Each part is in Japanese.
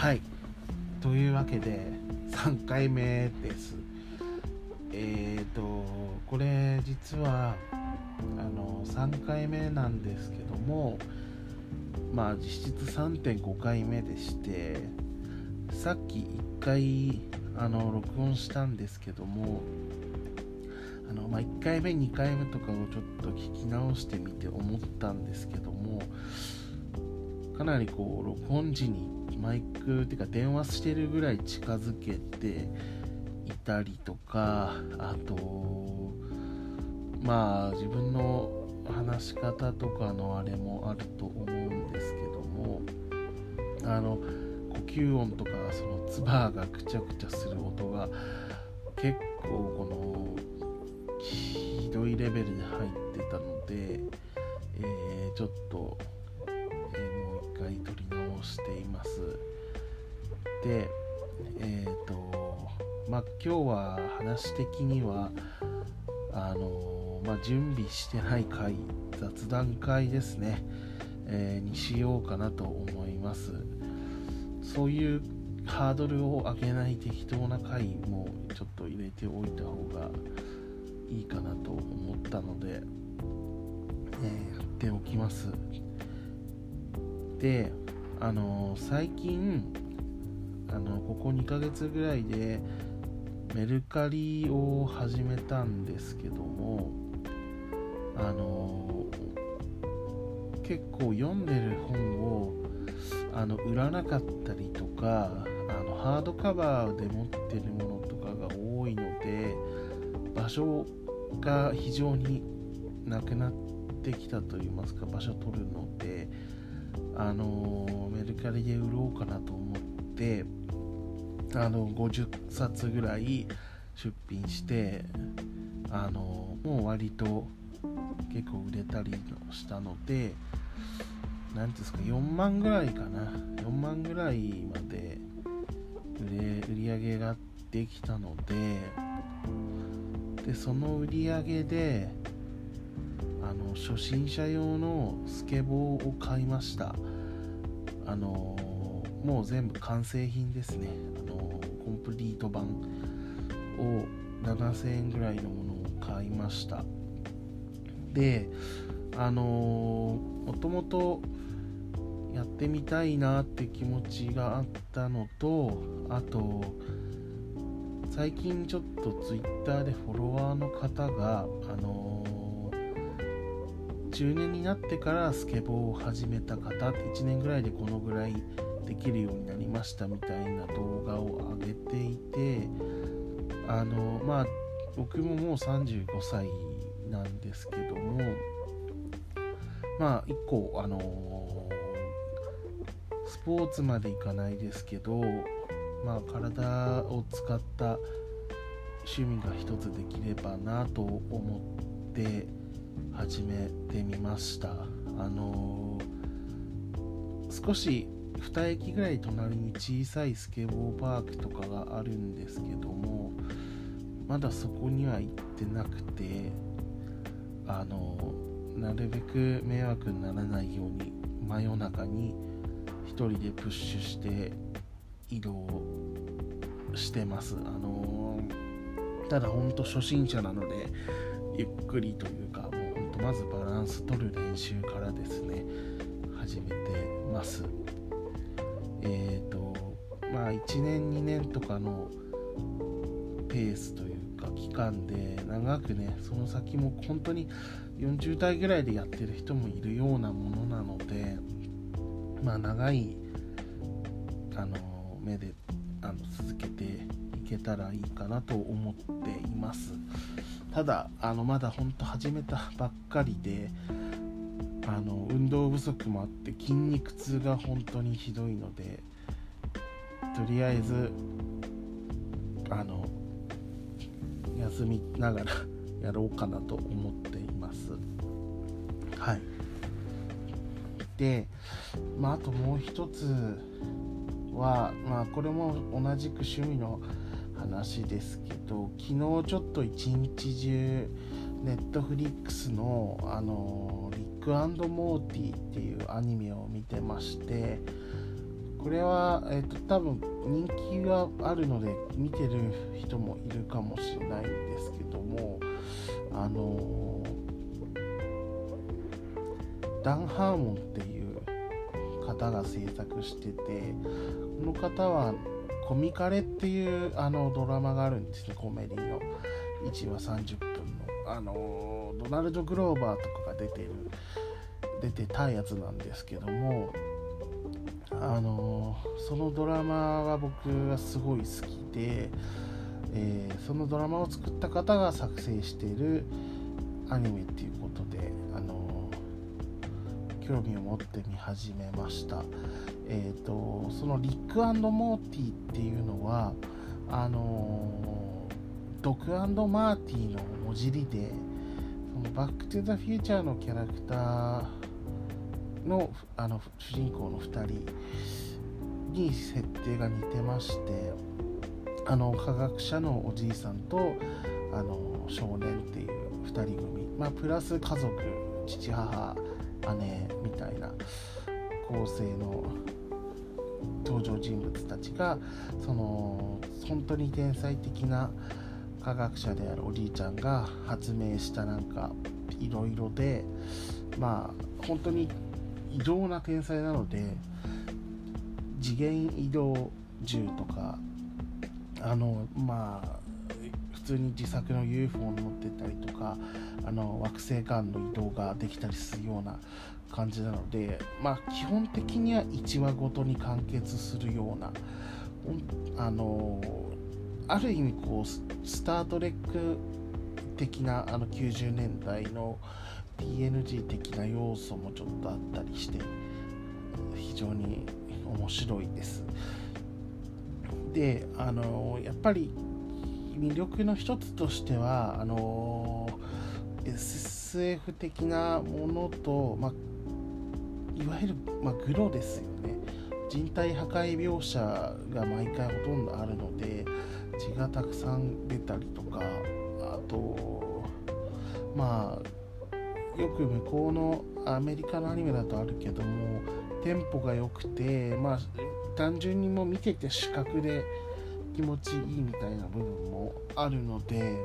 はい。というわけで3回目です。えっ、ー、とこれ実はあの3回目なんですけどもまあ実質3.5回目でしてさっき1回あの録音したんですけどもあの、まあ、1回目2回目とかをちょっと聞き直してみて思ったんですけどもかなりこう録音時にマイクっていうか電話してるぐらい近づけていたりとかあとまあ自分の話し方とかのあれもあると思うんですけどもあの呼吸音とかその唾がくちゃくちゃする音が結構このひどいレベルで入ってたので、えー、ちょっと、えー、もう一回撮りしています。でえっ、ー、とまあ今日は話的にはあのまあ、準備してない回雑談会ですね、えー、にしようかなと思います。そういうハードルを上げない適当な回もちょっと入れておいた方がいいかなと思ったので、えー、やっておきます。であの、最近あのここ2ヶ月ぐらいでメルカリを始めたんですけどもあの結構読んでる本をあの売らなかったりとかあのハードカバーで持ってるものとかが多いので場所が非常になくなってきたといいますか場所取るのであのメルカリで売ろうかなと思ってあの50冊ぐらい出品してあのもう割と結構売れたりしたので何ていうんですか4万ぐらいかな。4万ぐらいまで売れ売り上げができたのででその売り上げで初心者用のスケボーを買いました。あのもう全部完成品ですね。あのコンプリート版を7000円ぐらいのものを買いました。であのもともとやってみたいなって気持ちがあったのとあと最近ちょっと Twitter でフォロワーの方があの中年になってからスケボーを始めた方って1年ぐらいでこのぐらいできるようになりましたみたいな動画を上げていてあのまあ僕ももう35歳なんですけどもまあ一個あのスポーツまでいかないですけどまあ体を使った趣味が一つできればなと思って始めてみました。あの少し2駅ぐらい隣に小さいスケボーパークとかがあるんですけどもまだそこには行ってなくてあのなるべく迷惑にならないように真夜中に1人でプッシュして移動してます。あのただほんと初心者なのでゆっくりというかまずバランス取る練習からですね始めてます。えっ、ー、とまあ1年2年とかのペースというか期間で長くねその先も本当に40代ぐらいでやってる人もいるようなものなのでまあ長いあの目であの続けていけたらいいかなと思っています。ただあのまだ本当始めたばっかりであの運動不足もあって筋肉痛が本当にひどいのでとりあえずあの休みながら やろうかなと思っています。はい。でまああともう一つはまあこれも同じく趣味の話ですけど昨日ちょっと一日中ネットフリックスのあのリックモーティっていうアニメを見てましてこれは、えーと、多分人気があるので見てる人もいるかもしれないんですけどもあのダン・ハーモンっていう方が制作しててこの方は「コミカレ」っていうあのドラマがあるんですねコメディの1話30分のあのドナルド・グローバーとかが出てる出てたやつなんですけどもあのそのドラマが僕がすごい好きで、えー、そのドラマを作った方が作成しているアニメっていうことで、あの興味を持って見始めました。えーと、そのリックモーティっていうのはあのドクマーティの文字りでそのバック・トゥ・ザ・フューチャーのキャラクターのあの主人公の2人に設定が似てましてあの科学者のおじいさんとあの少年っていう2人組、まあ、プラス家族父母姉みたいな。構成の登場人物たちがその本当に天才的な科学者であるおじいちゃんが発明したなんかいろいろでまあ本当に異常な天才なので次元移動銃とかあのまあ通に自作の UFO に乗ってたりとかあの惑星間の移動ができたりするような感じなのでまあ基本的には1話ごとに完結するようなあのある意味こうスター・トレック的なあの90年代の TNG 的な要素もちょっとあったりして非常に面白いです。であのやっぱり魅力の一つとしてはあの SF 的なものと、まいわゆる、まグロですよね。人体破壊描写が毎回ほとんどあるので血がたくさん出たりとかあとまあよく向こうのアメリカのアニメだとあるけどもテンポが良くてまあ単純にも見てて視覚で気持ちいいみたいな部分もあるので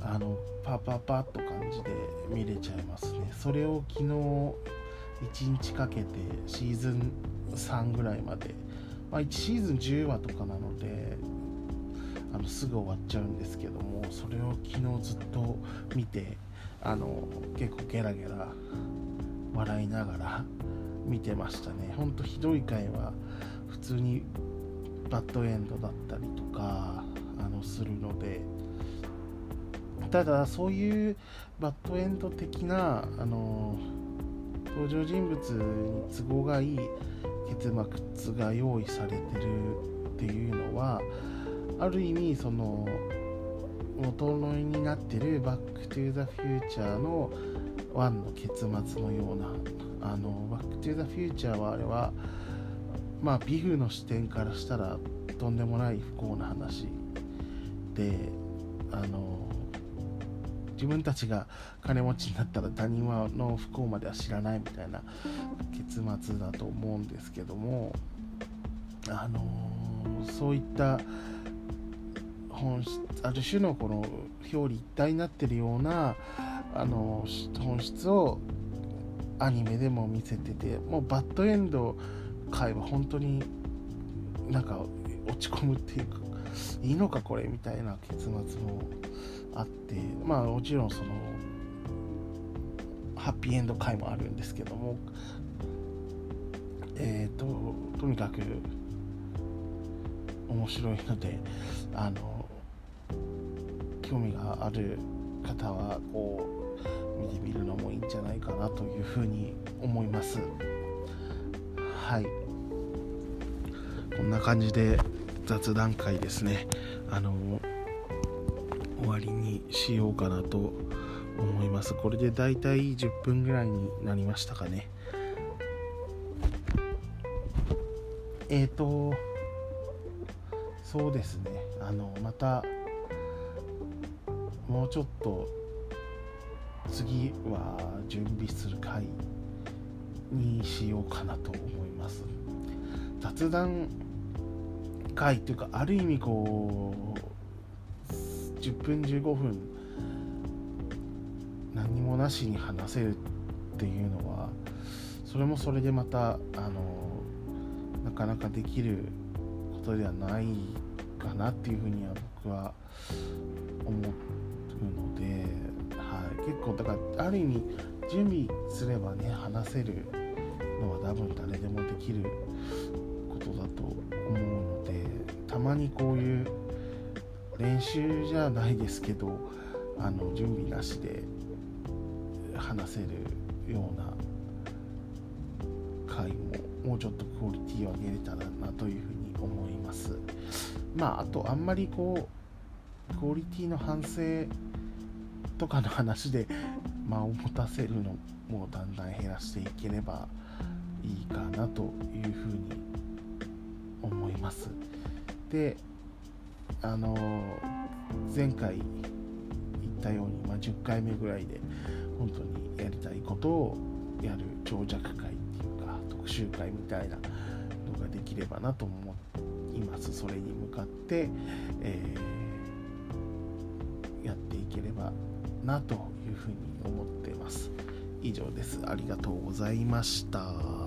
あのパパパッと感じで見れちゃいますね。それを昨日1日かけてシーズン3ぐらいまで、まあ、1シーズン10話とかなのであのすぐ終わっちゃうんですけどもそれを昨日ずっと見てあの結構ゲラゲラ笑いながら見てましたね。ほんとひどい回は普通にバッドエンドだったりとかあのするので。ただそういうバッドエンド的なあの登場人物に都合がいい結末が用意されてるっていうのはある意味その元のになってる「バック・トゥ・ザ・フューチャー」の1の結末のようなあのバック・トゥ・ザ・フューチャーはあれはまあビフの視点からしたらとんでもない不幸な話であの自分たちが金持ちになったら他人はの不幸までは知らないみたいな結末だと思うんですけどもあのそういった本質ある種のこの表裏一体になってるようなあの本質をアニメでも見せててもうバッドエンド回は本当になんか落ち込むっていうかいいのかこれみたいな結末もあってまあもちろんそのハッピーエンド回もあるんですけどもえっ、ー、ととにかく面白いのであの興味がある方はこう見てみるのもいいんじゃないかなというふうに思います。はい。こんな感じで雑談会ですね。あの終わりにしようかなと思います。これでだいたい10分ぐらいになりましたかね。えっ、ー、とそうですね。あのまたもうちょっと次は準備する回にしようかなと思います。雑談会っていうかある意味こう10分15分何もなしに話せるっていうのはそれもそれでまたあのなかなかできることではないかなっていうふうには僕は思うので、はい、結構だからある意味準備すればね話せるのは多分誰でもできることだと思うのでたまにこういう練習じゃないですけどあの準備なしで話せるような回ももうちょっとクオリティを上げれたらなというふうに思います。まああとあんまりこうクオリティの反省とかの話で間を持たせるのもだんだん減らしていければいいかなというふうに思います。であの前回言ったように、まあ、10回目ぐらいで本当にやりたいことをやる長尺会っていうか特集会みたいなのができればなと思います。それに向かって、えー、やっていければなというふうに思ってます。以上です。ありがとうございました。